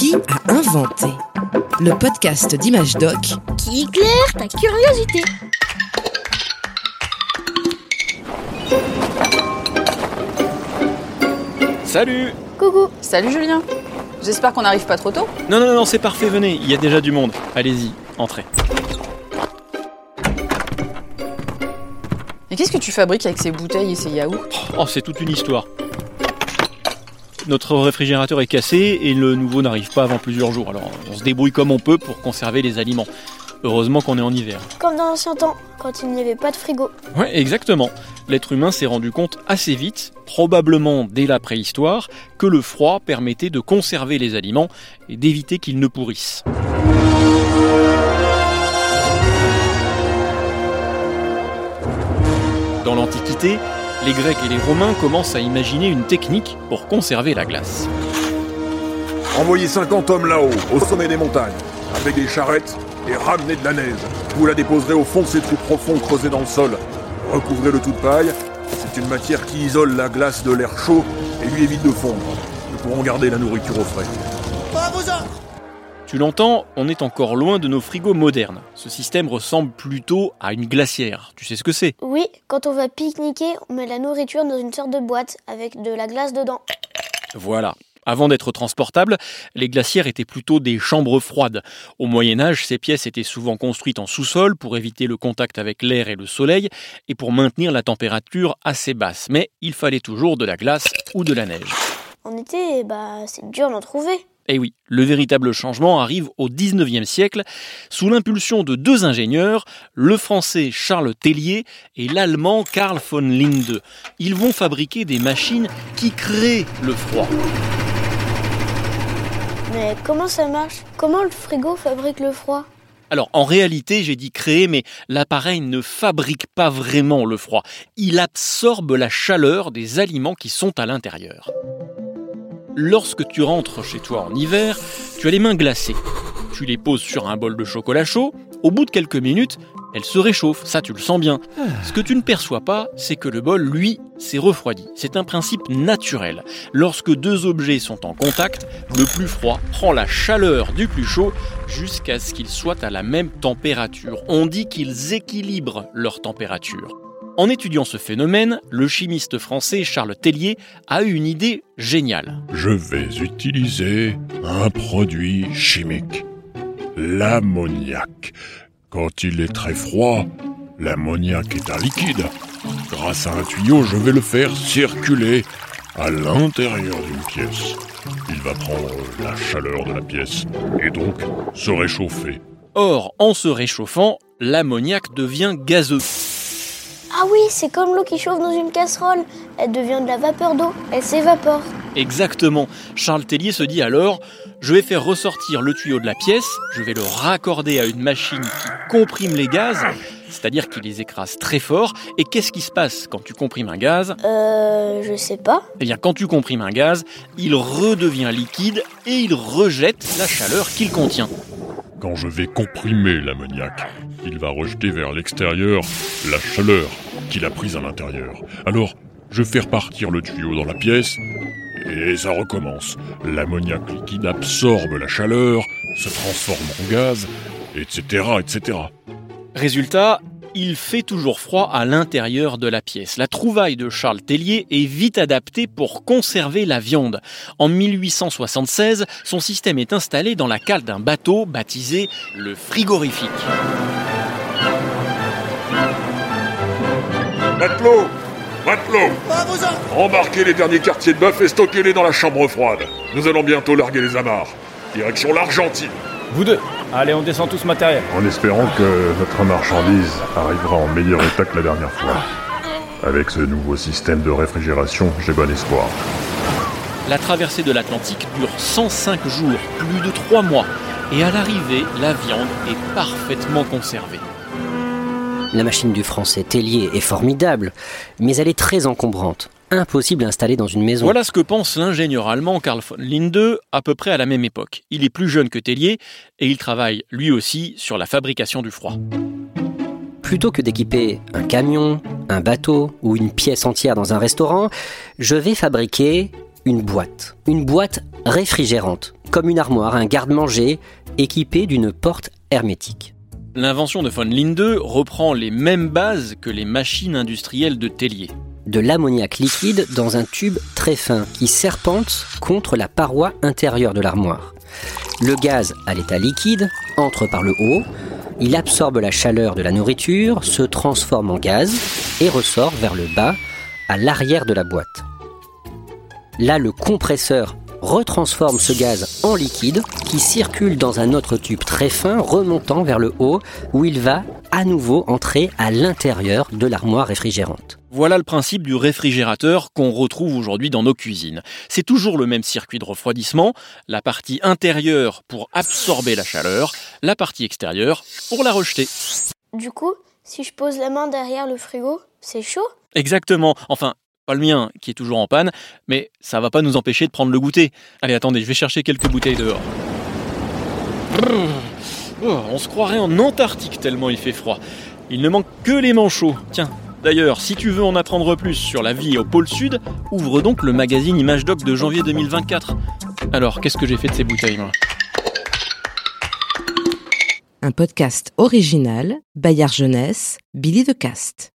Qui a inventé Le podcast d'Image Doc qui éclaire ta curiosité. Salut Coucou. Salut Julien J'espère qu'on n'arrive pas trop tôt. Non, non, non, c'est parfait, venez, il y a déjà du monde. Allez-y, entrez. Et qu'est-ce que tu fabriques avec ces bouteilles et ces yaourts? Oh, c'est toute une histoire. Notre réfrigérateur est cassé et le nouveau n'arrive pas avant plusieurs jours. Alors on se débrouille comme on peut pour conserver les aliments. Heureusement qu'on est en hiver. Comme dans l'ancien temps, quand il n'y avait pas de frigo. Ouais, exactement. L'être humain s'est rendu compte assez vite, probablement dès la préhistoire, que le froid permettait de conserver les aliments et d'éviter qu'ils ne pourrissent. Dans l'Antiquité, les Grecs et les Romains commencent à imaginer une technique pour conserver la glace. Envoyez 50 hommes là-haut, au sommet des montagnes, avec des charrettes et ramenez de la neige. Vous la déposerez au fond de ces trous profonds creusés dans le sol. Recouvrez le tout de paille. C'est une matière qui isole la glace de l'air chaud et lui évite de fondre. Nous pourrons garder la nourriture au frais. Tu l'entends, on est encore loin de nos frigos modernes. Ce système ressemble plutôt à une glacière. Tu sais ce que c'est? Oui, quand on va pique-niquer, on met la nourriture dans une sorte de boîte avec de la glace dedans. Voilà. Avant d'être transportables, les glacières étaient plutôt des chambres froides. Au Moyen Âge, ces pièces étaient souvent construites en sous-sol pour éviter le contact avec l'air et le soleil et pour maintenir la température assez basse. Mais il fallait toujours de la glace ou de la neige. En été, bah, c'est dur d'en trouver. Eh oui, le véritable changement arrive au 19e siècle sous l'impulsion de deux ingénieurs, le français Charles Tellier et l'allemand Karl von Linde. Ils vont fabriquer des machines qui créent le froid. Mais comment ça marche? Comment le frigo fabrique le froid? Alors en réalité, j'ai dit créer, mais l'appareil ne fabrique pas vraiment le froid. Il absorbe la chaleur des aliments qui sont à l'intérieur. Lorsque tu rentres chez toi en hiver, tu as les mains glacées. Tu les poses sur un bol de chocolat chaud. Au bout de quelques minutes, elles se réchauffent. Ça, tu le sens bien. Ce que tu ne perçois pas, c'est que le bol, lui, s'est refroidi. C'est un principe naturel. Lorsque deux objets sont en contact, le plus froid prend la chaleur du plus chaud jusqu'à ce qu'ils soient à la même température. On dit qu'ils équilibrent leur température. En étudiant ce phénomène, le chimiste français Charles Tellier a eu une idée géniale. Je vais utiliser un produit chimique. L'ammoniac. Quand il est très froid, l'ammoniac est un liquide. Grâce à un tuyau, je vais le faire circuler à l'intérieur d'une pièce. Il va prendre la chaleur de la pièce et donc se réchauffer. Or, en se réchauffant, l'ammoniac devient gazeux. Ah oui, c'est comme l'eau qui chauffe dans une casserole. Elle devient de la vapeur d'eau. Elle s'évapore. Exactement. Charles Tellier se dit alors, je vais faire ressortir le tuyau de la pièce, je vais le raccorder à une machine qui comprime les gaz, c'est-à-dire qui les écrase très fort. Et qu'est-ce qui se passe quand tu comprimes un gaz? Euh, je sais pas. Eh bien, quand tu comprimes un gaz, il redevient liquide et il rejette la chaleur qu'il contient. Quand je vais comprimer l'ammoniac, il va rejeter vers l'extérieur la chaleur qu'il a prise à l'intérieur. Alors, je fais repartir le tuyau dans la pièce et ça recommence. L'ammoniac liquide absorbe la chaleur, se transforme en gaz, etc., etc. Résultat, il fait toujours froid à l'intérieur de la pièce. La trouvaille de Charles Tellier est vite adaptée pour conserver la viande. En 1876, son système est installé dans la cale d'un bateau baptisé le frigorifique. Matelot Matelot Embarquez les derniers quartiers de bœuf et stockez-les dans la chambre froide. Nous allons bientôt larguer les amarres. Direction l'Argentine. Vous deux, allez, on descend tout ce matériel. En espérant que notre marchandise arrivera en meilleur état que la dernière fois. Avec ce nouveau système de réfrigération, j'ai bon espoir. La traversée de l'Atlantique dure 105 jours, plus de 3 mois. Et à l'arrivée, la viande est parfaitement conservée. La machine du français Tellier est formidable, mais elle est très encombrante. Impossible à installer dans une maison. Voilà ce que pense l'ingénieur allemand Karl von Linde à peu près à la même époque. Il est plus jeune que Tellier et il travaille lui aussi sur la fabrication du froid. Plutôt que d'équiper un camion, un bateau ou une pièce entière dans un restaurant, je vais fabriquer une boîte. Une boîte réfrigérante. comme une armoire, un garde-manger équipé d'une porte hermétique. L'invention de von Linde reprend les mêmes bases que les machines industrielles de Tellier. De l'ammoniac liquide dans un tube très fin qui serpente contre la paroi intérieure de l'armoire. Le gaz à l'état liquide entre par le haut, il absorbe la chaleur de la nourriture, se transforme en gaz et ressort vers le bas à l'arrière de la boîte. Là, le compresseur retransforme ce gaz en liquide qui circule dans un autre tube très fin remontant vers le haut où il va à nouveau entrer à l'intérieur de l'armoire réfrigérante. Voilà le principe du réfrigérateur qu'on retrouve aujourd'hui dans nos cuisines. C'est toujours le même circuit de refroidissement, la partie intérieure pour absorber la chaleur, la partie extérieure pour la rejeter. Du coup, si je pose la main derrière le frigo, c'est chaud? Exactement. Enfin, pas le mien qui est toujours en panne, mais ça va pas nous empêcher de prendre le goûter. Allez, attendez, je vais chercher quelques bouteilles dehors. Oh, on se croirait en Antarctique tellement il fait froid. Il ne manque que les manchots. Tiens, d'ailleurs, si tu veux en apprendre plus sur la vie au pôle sud, ouvre donc le magazine Image Doc de janvier 2024. Alors, qu'est-ce que j'ai fait de ces bouteilles, moi? Un podcast original, Bayard Jeunesse, Billy de Cast.